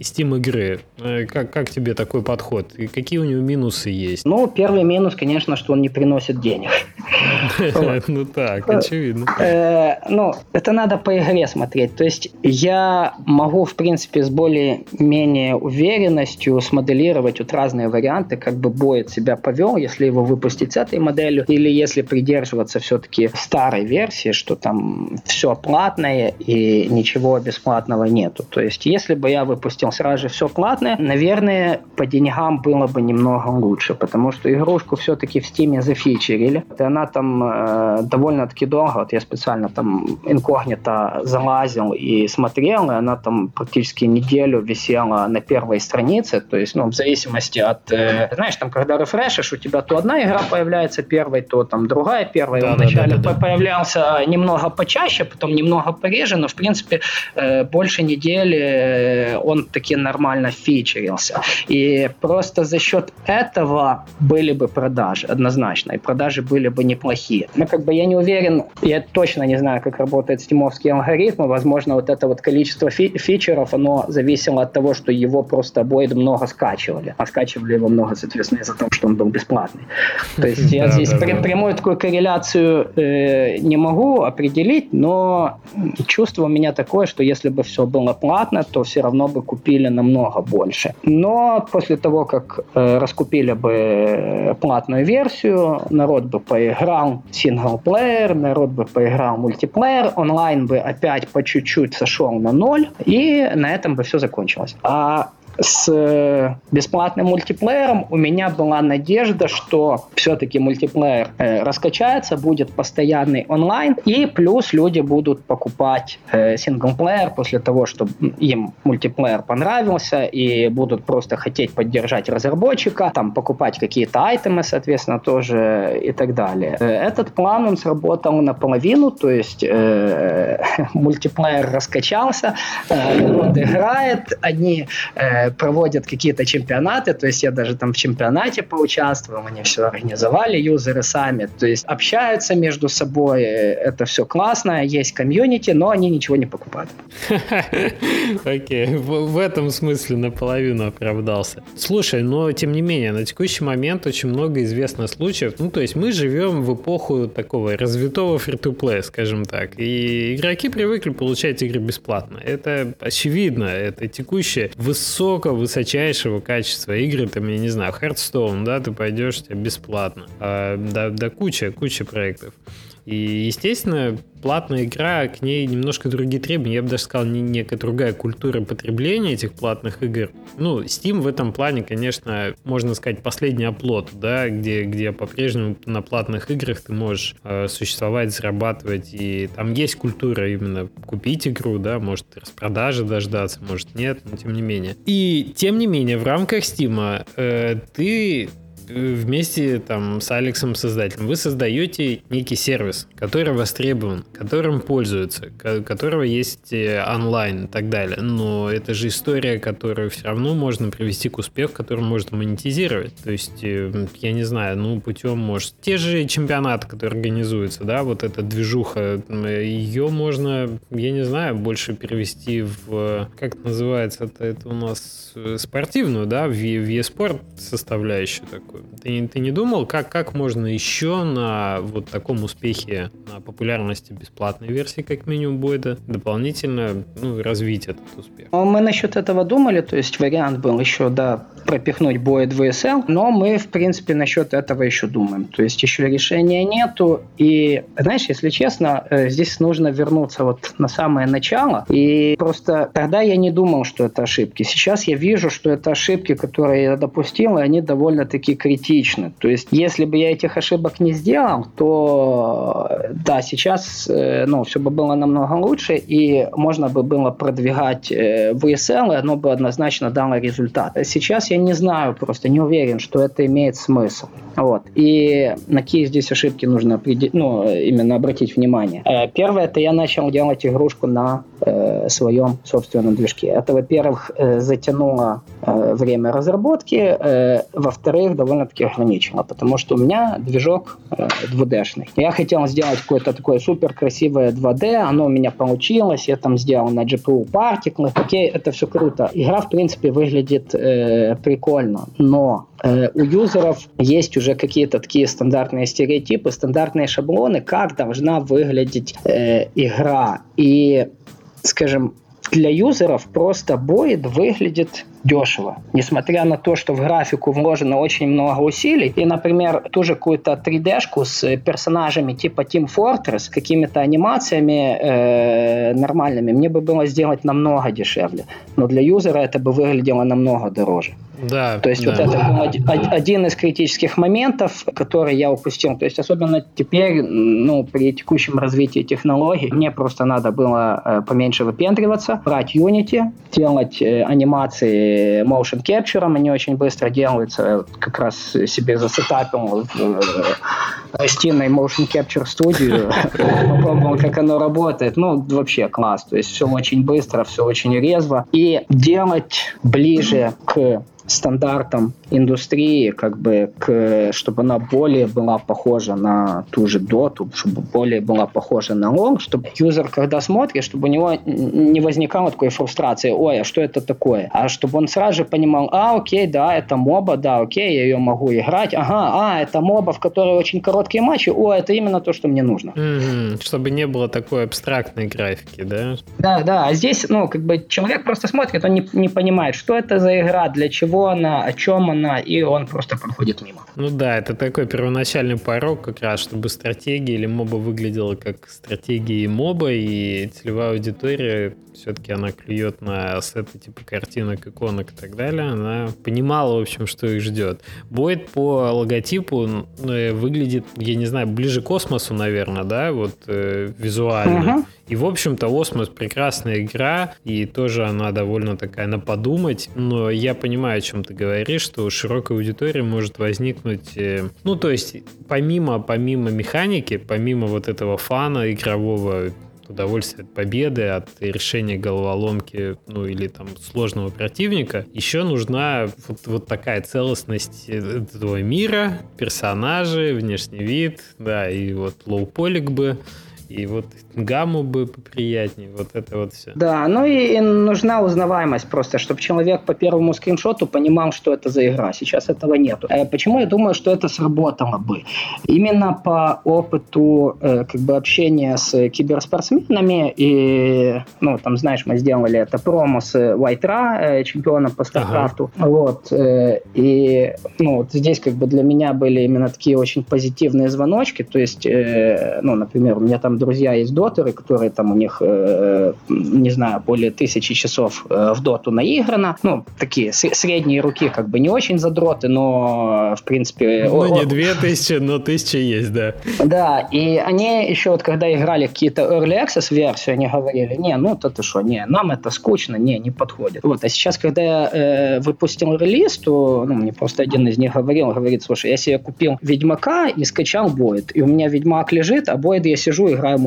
Steam игры. Э, как, как тебе такой подход? И какие у него минусы есть? Ну, первый минус, конечно, что он не приносит денег. [LAUGHS] Ну так, очевидно. Э, ну, это надо по игре смотреть. То есть я могу, в принципе, с более-менее уверенностью смоделировать вот разные варианты, как бы боет себя повел, если его выпустить с этой моделью, или если придерживаться все-таки старой версии, что там все платное и ничего бесплатного нету. То есть если бы я выпустил сразу же все платное, наверное, по деньгам было бы немного лучше, потому что игрушку все-таки в Steam зафичерили. И она там э, довольно-таки долго, вот я специально там инкогнито залазил и смотрел, и она там практически неделю висела на первой странице, то есть, ну, в зависимости от, э, знаешь, там, когда рефрешишь, у тебя то одна игра появляется первой, то там другая первая. Да, Вначале да, да, да. появлялся немного почаще, потом немного пореже, но, в принципе, э, больше недели э, он таки нормально фичерился. И просто за счет этого были бы продажи, однозначно, и продажи были бы неплохие. Но как бы я не уверен, я точно не знаю, как работают стимовские алгоритмы, возможно, вот это вот количество фи- фичеров, оно зависело от того, что его просто Boyd много скачивали, а скачивали его много, соответственно, из-за того, что он был бесплатный. [LAUGHS] То есть я здесь прямую такую корреляцию э, не могу определить, но чувство у меня такое, что если бы все было платно, то все равно бы купили намного больше. Но после того, как э, раскупили бы платную версию, народ бы поиграл синглплеер, народ бы поиграл мультиплеер, онлайн бы опять по чуть-чуть сошел на ноль, и на этом бы все закончилось. А с э, бесплатным мультиплеером у меня была надежда, что все-таки мультиплеер э, раскачается, будет постоянный онлайн, и плюс люди будут покупать э, синглплеер после того, что им мультиплеер понравился, и будут просто хотеть поддержать разработчика, там покупать какие-то айтемы, соответственно, тоже и так далее. Э, этот план, он сработал наполовину, то есть э, [LAUGHS] мультиплеер раскачался, э, народ играет, одни э, проводят какие-то чемпионаты, то есть я даже там в чемпионате поучаствовал, они все организовали, юзеры сами, то есть общаются между собой, это все классно, есть комьюнити, но они ничего не покупают. [LAUGHS] Окей, в этом смысле наполовину оправдался. Слушай, но тем не менее, на текущий момент очень много известно случаев, ну то есть мы живем в эпоху такого развитого фри-то-плея, скажем так, и игроки привыкли получать игры бесплатно. Это очевидно, это текущее высокое настолько высочайшего качества игры, там, я не знаю, Hearthstone, да, ты пойдешь, тебе бесплатно. А, да, да куча, куча проектов. И, естественно, платная игра, к ней немножко другие требования. Я бы даже сказал, не, некая другая культура потребления этих платных игр. Ну, Steam в этом плане, конечно, можно сказать, последний оплот, да, где, где по-прежнему на платных играх ты можешь э, существовать, зарабатывать, и там есть культура именно купить игру, да, может распродажи дождаться, может нет, но тем не менее. И тем не менее, в рамках Steam э, ты вместе там с Алексом создателем вы создаете некий сервис, который востребован, которым пользуются, которого есть э, онлайн и так далее. Но это же история, которую все равно можно привести к успеху, который можно монетизировать. То есть, э, я не знаю, ну, путем, может, те же чемпионаты, которые организуются, да, вот эта движуха, ее можно, я не знаю, больше перевести в, как это называется, это, это у нас э, спортивную, да, в, в e-спорт составляющую такую такую. Ты, ты не думал, как, как можно еще на вот таком успехе, на популярности бесплатной версии, как минимум, будет дополнительно ну, развить этот успех? Ну, мы насчет этого думали, то есть вариант был еще, да, пропихнуть Boyd VSL, но мы, в принципе, насчет этого еще думаем. То есть еще решения нету, и, знаешь, если честно, э, здесь нужно вернуться вот на самое начало, и просто тогда я не думал, что это ошибки. Сейчас я вижу, что это ошибки, которые я допустил, и они довольно-таки критичны. То есть, если бы я этих ошибок не сделал, то да, сейчас э, ну, все бы было намного лучше, и можно бы было продвигать э, VSL, и оно бы однозначно дало результат. Сейчас я не знаю, просто не уверен, что это имеет смысл. Вот. И на какие здесь ошибки нужно ну, именно обратить внимание. Э, первое, это я начал делать игрушку на э, своем собственном движке. Это, во-первых, затянуло э, время разработки, э, во-вторых, довольно довольно-таки ограничено, потому что у меня движок э, 2D-шный. Я хотел сделать какое-то такое супер красивое 2D, оно у меня получилось, я там сделал на GPU партиклы, окей, это все круто. Игра, в принципе, выглядит э, прикольно, но э, у юзеров есть уже какие-то такие стандартные стереотипы, стандартные шаблоны, как должна выглядеть э, игра. И, скажем, для юзеров просто Боид выглядит дешево. Несмотря на то, что в графику вложено очень много усилий, и, например, ту же какую-то 3D-шку с персонажами типа Team Fortress, какими-то анимациями э, нормальными, мне бы было сделать намного дешевле. Но для юзера это бы выглядело намного дороже. Да. То есть да. вот это был один из критических моментов, который я упустил. То есть особенно теперь, ну, при текущем развитии технологий, мне просто надо было э, поменьше выпендриваться, брать Unity, делать э, анимации motion capture, они очень быстро делаются. Как раз себе засетапил в э, гостиной motion capture студию, [LAUGHS] попробовал, как оно работает. Ну, вообще класс. То есть все очень быстро, все очень резво. И делать ближе к стандартам индустрии, как бы, к, чтобы она более была похожа на ту же доту, чтобы более была похожа на лонг, чтобы юзер, когда смотрит, чтобы у него не возникало такой фрустрации, ой, а что это такое? А чтобы он сразу же понимал, а, окей, да, это моба, да, окей, я ее могу играть, ага, а, это моба, в которой очень короткие матчи, о, это именно то, что мне нужно. Mm-hmm. Чтобы не было такой абстрактной графики, да? Да, да, а здесь, ну, как бы человек просто смотрит, он не, не понимает, что это за игра, для чего она, о чем она, и он просто проходит мимо. Ну да, это такой первоначальный порог как раз, чтобы стратегия или моба выглядела как стратегия моба, и целевая аудитория все-таки она клюет на сеты типа картинок, иконок и так далее, она понимала, в общем, что их ждет. Бойд по логотипу э, выглядит, я не знаю, ближе к космосу, наверное, да, вот э, визуально. Uh-huh. И, в общем-то, Осмос прекрасная игра, и тоже она довольно такая на подумать, но я понимаю, о чем ты говоришь, что у широкой аудитории может возникнуть, э, ну, то есть, помимо, помимо механики, помимо вот этого фана игрового, удовольствие от победы, от решения головоломки, ну или там сложного противника, еще нужна вот, вот такая целостность этого мира, персонажи, внешний вид, да, и вот лоу-полик бы и вот гамму бы поприятнее, вот это вот все. Да, ну и, нужна узнаваемость просто, чтобы человек по первому скриншоту понимал, что это за игра. Сейчас этого нету. Э, почему я думаю, что это сработало бы? Именно по опыту э, как бы общения с киберспортсменами и, ну, там, знаешь, мы сделали это промо с Вайтра, э, чемпионом по Старкрафту. Ага. Вот. И, ну, вот здесь как бы для меня были именно такие очень позитивные звоночки. То есть, ну, например, у меня там друзья есть дотеры, которые там у них, э, не знаю, более тысячи часов э, в доту наиграно. Ну, такие средние руки, как бы не очень задроты, но в принципе... Ну, не две тысячи, но тысяча есть, да. Да, и они еще вот когда играли какие-то Early Access версии, они говорили, не, ну это что, не, нам это скучно, не, не подходит. Вот, а сейчас, когда я э, выпустил релиз, то ну, мне просто один из них говорил, говорит, слушай, я себе купил Ведьмака и скачал Бойд, и у меня Ведьмак лежит, а Бойд я сижу играю в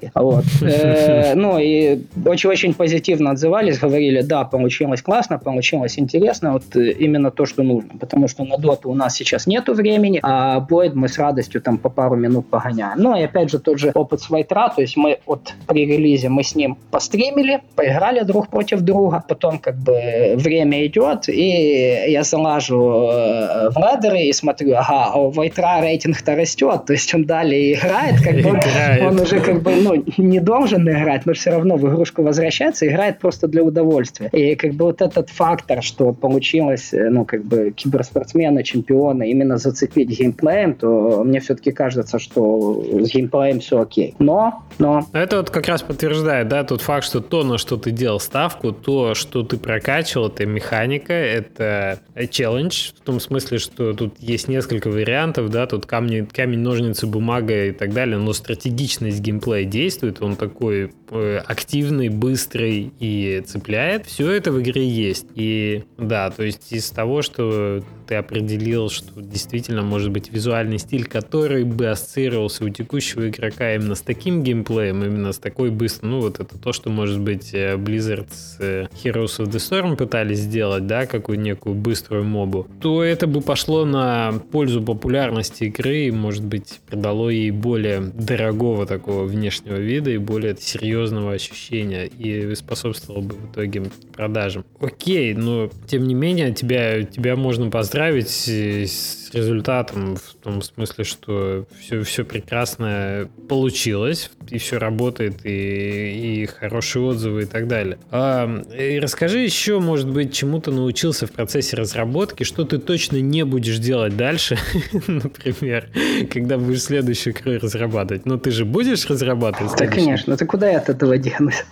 мультиплеере. Вот. Э, ну, и очень-очень позитивно отзывались, говорили, да, получилось классно, получилось интересно, вот э, именно то, что нужно, потому что на доту у нас сейчас нету времени, а Бойд мы с радостью там по пару минут погоняем. Ну, и опять же, тот же опыт с Вайтра, то есть мы вот при релизе мы с ним постримили, поиграли друг против друга, потом как бы время идет, и я залажу э, в ледеры и смотрю, ага, а у Вайтра рейтинг-то растет, то есть он далее играет, как бы он уже как бы ну, не должен играть, но все равно в игрушку возвращается, играет просто для удовольствия. И как бы вот этот фактор, что получилось, э, ну, как бы киберспортсмена, чемпиона именно зацепить геймплеем, то мне все-таки кажется, что с геймплеем все окей. Но, но... Это вот как раз подтверждает, да, тот факт, что то, на что ты делал ставку, то, что ты прокачивал, это механика, это челлендж, в том смысле, что тут есть несколько вариантов, да, тут камни, камень, ножницы, бумага и так далее, но стратегичность геймплея действует, он такой э, активный, быстрый и цепляет. Все это в игре есть. И да, то есть из того, что ты определил, что действительно может быть визуальный стиль, который бы ассоциировался у текущего игрока именно с таким геймплеем, именно с такой быстрой, ну вот это то, что может быть э, Blizzard с э, Heroes of the Storm пытались сделать, да, какую некую быструю мобу, то это бы пошло на пользу популярности игры и, может быть, придало ей более дорогого такого такого внешнего вида и более серьезного ощущения и способствовало бы в итоге продажам. Окей, но тем не менее тебя, тебя можно поздравить с результатом в том смысле, что все, все прекрасно получилось, и все работает, и, и хорошие отзывы и так далее. А, и расскажи еще, может быть, чему ты научился в процессе разработки, что ты точно не будешь делать дальше, [LAUGHS] например, когда будешь следующую игру разрабатывать. Но ты же будешь разрабатывать? Да, конечно. Ты куда я от этого денусь?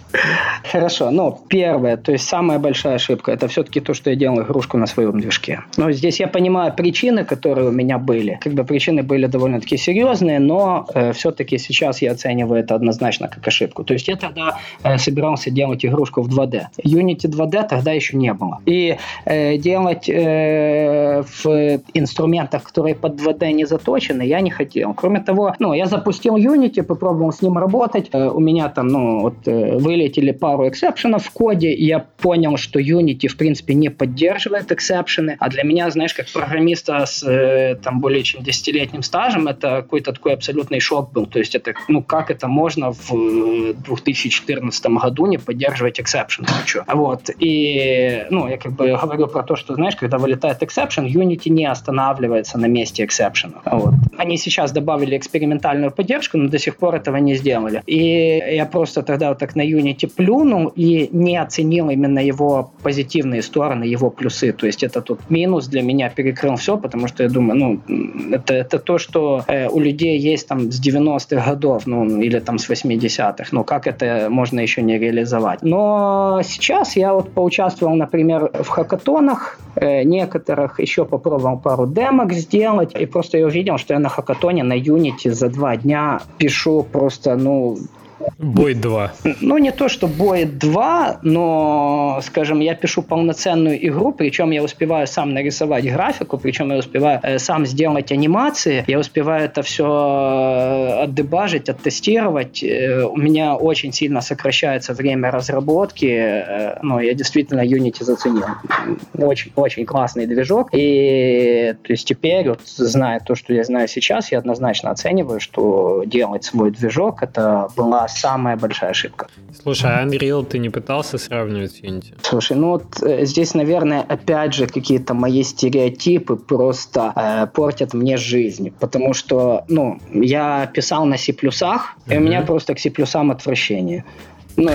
Хорошо. Ну, первое, то есть самая большая ошибка, это все-таки то, что я делал игрушку на своем движке. Но здесь я понимаю причины, которые у меня были. Как бы причины были довольно-таки серьезные, но э, все-таки сейчас я оцениваю это однозначно как ошибку. То есть я тогда э, собирался делать игрушку в 2D. Unity 2D тогда еще не было. И э, делать э, в инструментах, которые под 2D не заточены, я не хотел. Кроме того, ну, я запустил Unity, попробовал с ним работать. Э, у меня там, ну, вот э, вылетели пару эксепшенов в коде, я понял, что Unity, в принципе, не поддерживает эксепшены. А для меня, знаешь, как программиста с э, там более чем десятилетним стажем, это какой-то такой абсолютный шок был. То есть это, ну, как это можно в 2014 году не поддерживать exception? Вот. И, ну, я как бы говорю про то, что, знаешь, когда вылетает exception, Unity не останавливается на месте exception. Вот. Они сейчас добавили экспериментальную поддержку, но до сих пор этого не сделали. И я просто тогда вот так на Unity плюнул и не оценил именно его позитивные стороны, его плюсы. То есть это тут минус для меня перекрыл все, потому что я думаю, ну, это, это то, что э, у людей есть там с 90-х годов, ну, или там с 80-х. Ну, как это можно еще не реализовать? Но сейчас я вот поучаствовал, например, в хакатонах, э, некоторых еще попробовал пару демок сделать, и просто я увидел, что я на хакатоне на Unity за два дня пишу просто, ну, no Бой 2. Ну, не то, что Бой 2, но, скажем, я пишу полноценную игру, причем я успеваю сам нарисовать графику, причем я успеваю э, сам сделать анимации, я успеваю это все э, отдебажить, оттестировать. Э, у меня очень сильно сокращается время разработки, э, но я действительно Unity заценил. Очень, очень классный движок. И то есть теперь, вот, зная то, что я знаю сейчас, я однозначно оцениваю, что делать свой движок, это была самая большая ошибка. Слушай, а Unreal ты не пытался сравнивать с Unity? Слушай, ну вот э, здесь, наверное, опять же какие-то мои стереотипы просто э, портят мне жизнь, потому что, ну, я писал на C++, и у меня просто к C++ отвращение. Ну,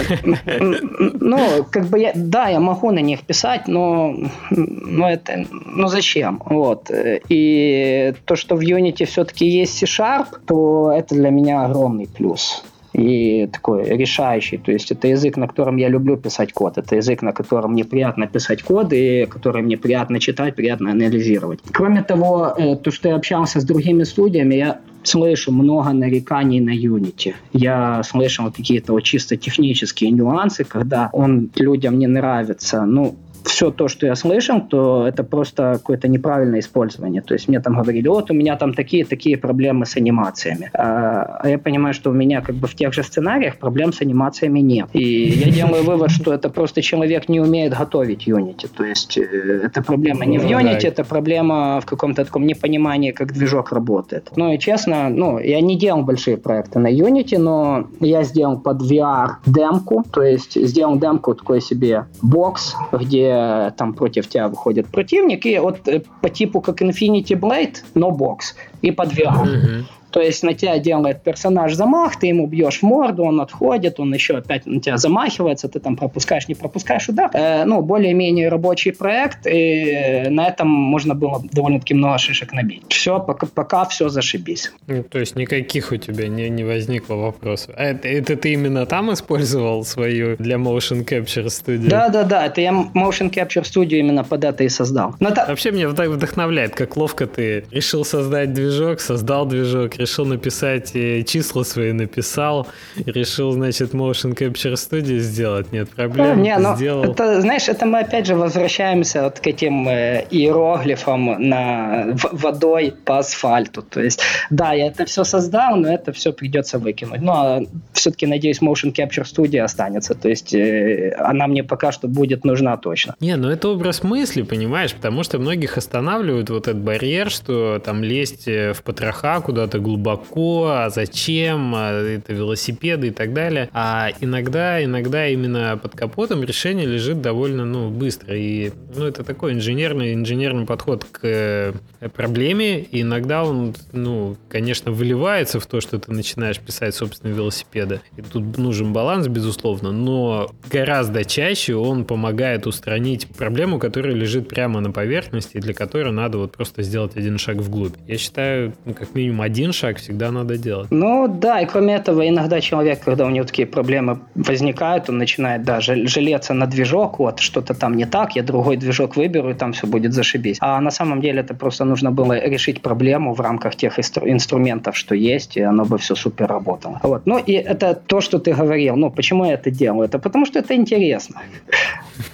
ну, как бы я, да, я могу на них писать, но, но это, ну зачем? Вот. И то, что в Unity все-таки есть C-Sharp, то это для меня огромный плюс и такой решающий. То есть это язык, на котором я люблю писать код. Это язык, на котором мне приятно писать код и который мне приятно читать, приятно анализировать. Кроме того, э, то, что я общался с другими студиями, я слышу много нареканий на Unity. Я слышал какие-то вот чисто технические нюансы, когда он людям не нравится. Ну, все то, что я слышал, то это просто какое-то неправильное использование. То есть мне там говорили, вот у меня там такие-такие проблемы с анимациями. А, а я понимаю, что у меня как бы в тех же сценариях проблем с анимациями нет. И я делаю вывод, что это просто человек не умеет готовить Unity. То есть э, это проблема не в ну Unity, это проблема в каком-то таком непонимании, как движок работает. Ну и честно, ну, я не делал большие проекты на Unity, но я сделал под VR демку, то есть сделал демку такой себе бокс, где там против тебя выходит противник, и вот э, по типу как Infinity Blade, но бокс, и под VR. Mm-hmm. То есть на тебя делает персонаж замах, ты ему бьешь в морду, он отходит, он еще опять на тебя замахивается, ты там пропускаешь, не пропускаешь удар. Э, ну, более-менее рабочий проект, и на этом можно было довольно-таки много шишек набить. Все, пока, пока все зашибись. Ну, то есть никаких у тебя не, не возникло вопросов. А это, это ты именно там использовал свою для Motion Capture студию? Да-да-да, это я Motion Capture студию именно под это и создал. Но это... Вообще меня вдохновляет, как ловко ты решил создать движок, создал движок, решил написать э, числа свои написал, решил, значит, Motion Capture Studio сделать, нет проблем, не, ну, сделал. Это, знаешь, это мы опять же возвращаемся вот к этим э, иероглифам на водой по асфальту. То есть, да, я это все создал, но это все придется выкинуть. Но ну, а все-таки, надеюсь, Motion Capture Studio останется. То есть, э, она мне пока что будет нужна точно. Не, ну это образ мысли, понимаешь, потому что многих останавливает вот этот барьер, что там лезть в потроха куда-то глубже глубоко, а зачем, а это велосипеды и так далее. А иногда, иногда именно под капотом решение лежит довольно, ну, быстро. И, ну, это такой инженерный, инженерный подход к э, проблеме. И иногда он, ну, конечно, выливается в то, что ты начинаешь писать собственные велосипеды. И тут нужен баланс, безусловно, но гораздо чаще он помогает устранить проблему, которая лежит прямо на поверхности, для которой надо вот просто сделать один шаг вглубь. Я считаю, ну, как минимум один шаг всегда надо делать. Ну да, и кроме этого, иногда человек, когда у него такие проблемы возникают, он начинает даже жалеться на движок, вот, что-то там не так, я другой движок выберу, и там все будет зашибись. А на самом деле это просто нужно было решить проблему в рамках тех инстру- инструментов, что есть, и оно бы все супер работало. Вот. Ну и это то, что ты говорил. Ну, почему я это делаю? Это потому, что это интересно.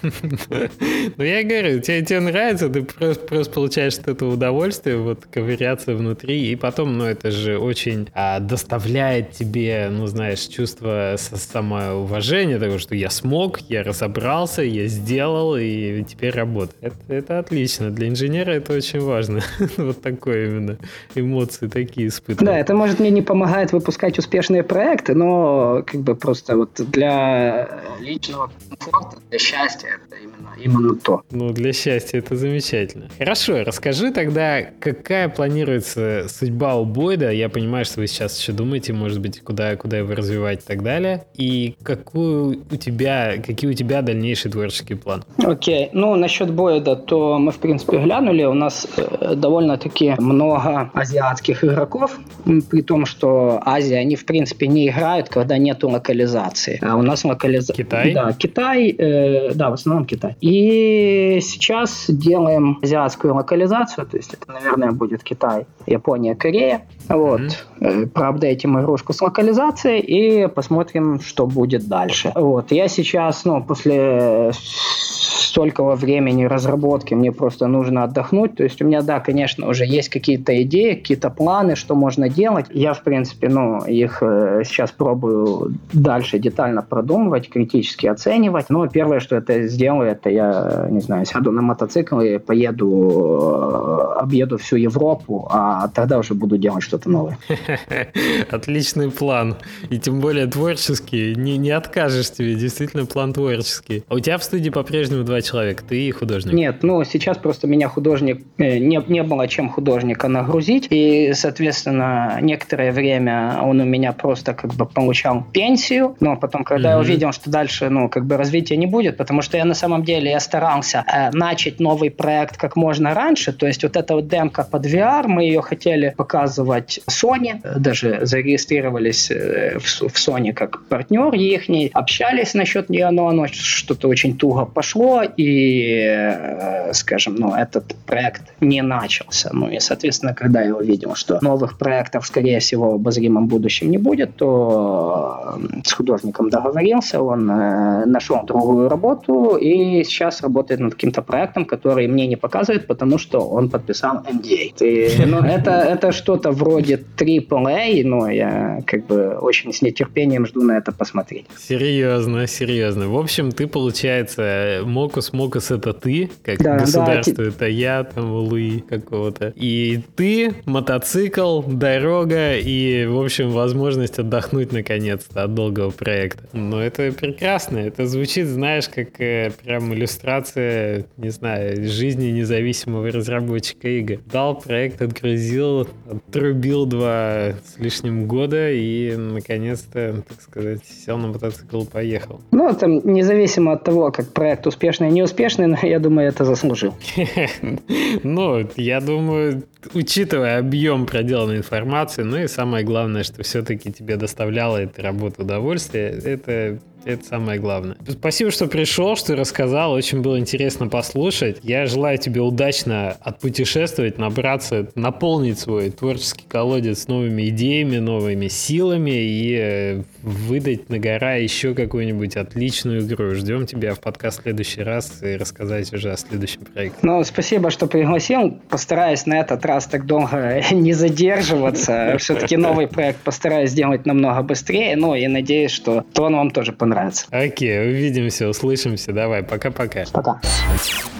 Ну, я говорю, тебе, нравится, ты просто, просто получаешь от этого удовольствие, вот, ковыряться внутри, и потом, ну, это же очень а, доставляет тебе, ну, знаешь, чувство самоуважения, того, что я смог, я разобрался, я сделал, и теперь работает. Это, это отлично. Для инженера это очень важно. [LAUGHS] вот такое именно. Эмоции такие испытывать. Да, это, может, мне не помогает выпускать успешные проекты, но как бы просто вот для личного комфорта, для счастья это именно, именно то. Ну, для счастья это замечательно. Хорошо, расскажи тогда, какая планируется судьба у Бойда? Я понимаю, что вы сейчас еще думаете, может быть, куда, куда его развивать и так далее. И какую у тебя, какие у тебя дальнейшие творческие планы? Окей, okay. ну, насчет Бойда, то мы, в принципе, глянули. У нас э, довольно-таки много азиатских игроков, при том, что Азия, они, в принципе, не играют, когда нету локализации. А у нас локализация... Китай? Да, Китай, э, да, в основном Китай. И сейчас делаем азиатскую локализацию, то есть это, наверное, будет Китай, Япония, Корея. Вот. Mm-hmm. Проапдейтим игрушку с локализацией и посмотрим, что будет дальше. Вот. Я сейчас, ну, после столького времени разработки мне просто нужно отдохнуть. То есть у меня, да, конечно, уже есть какие-то идеи, какие-то планы, что можно делать. Я, в принципе, ну, их э, сейчас пробую дальше детально продумывать, критически оценивать. Но первое, что это сделаю, это я, не знаю, сяду на мотоцикл и поеду, э, объеду всю Европу, а тогда уже буду делать что-то новое. [LAUGHS] Отличный план. И тем более творческий. Не, не откажешь тебе, действительно план творческий. А у тебя в студии по-прежнему два человека, ты и художник? Нет, ну сейчас просто меня художник, э, не, не было чем художника нагрузить, и, соответственно, некоторое время он у меня просто как бы получал пенсию, но потом, когда mm-hmm. я увидел, что дальше, ну, как бы развития не будет, потому что я на самом деле, я старался э, начать новый проект как можно раньше, то есть вот эта вот демка под VR, мы ее хотели показывать Sony, даже зарегистрировались э, в, Sony как партнер их, общались насчет нее, но оно что-то очень туго пошло, и, э, скажем, ну, этот проект не начался. Ну и, соответственно, когда я увидел, что новых проектов, скорее всего, в обозримом будущем не будет, то э, с художником договорился, он нашел другую работу и сейчас работает над каким-то проектом, который мне не показывает, потому что он подписал NDA. И, ну, это, это что-то вроде AAA, но я как бы очень с нетерпением жду на это посмотреть. Серьезно, серьезно. В общем, ты, получается, Мокус, Мокус это ты, как да, государство да, это я, там, Луи какого-то. И ты, мотоцикл, дорога и, в общем, возможность отдохнуть наконец-то от долгого проекта. Но это прекрасно, это звучит, знаешь, как э, прям иллюстрация, не знаю, жизни независимого разработчика игр. Дал проект, отгрузил, отрубил два с лишним года и, наконец-то, так сказать, сел на мотоцикл и поехал. Ну, там, независимо от того, как проект успешный неуспешный, но я думаю, это заслужил. [LAUGHS] Ну, я думаю, учитывая объем проделанной информации, ну и самое главное, что все-таки тебе доставляла эта работа удовольствие, это это самое главное. Спасибо, что пришел, что рассказал. Очень было интересно послушать. Я желаю тебе удачно отпутешествовать, набраться, наполнить свой творческий колодец новыми идеями, новыми силами и э, выдать на гора еще какую-нибудь отличную игру. Ждем тебя в подкаст в следующий раз и рассказать уже о следующем проекте. Ну, спасибо, что пригласил. Постараюсь на этот раз так долго [LAUGHS] не задерживаться. Все-таки новый проект постараюсь сделать намного быстрее. Ну, и надеюсь, что то он вам тоже понравится понравится. Окей, увидимся, услышимся. Давай, пока-пока. Пока. -пока. пока.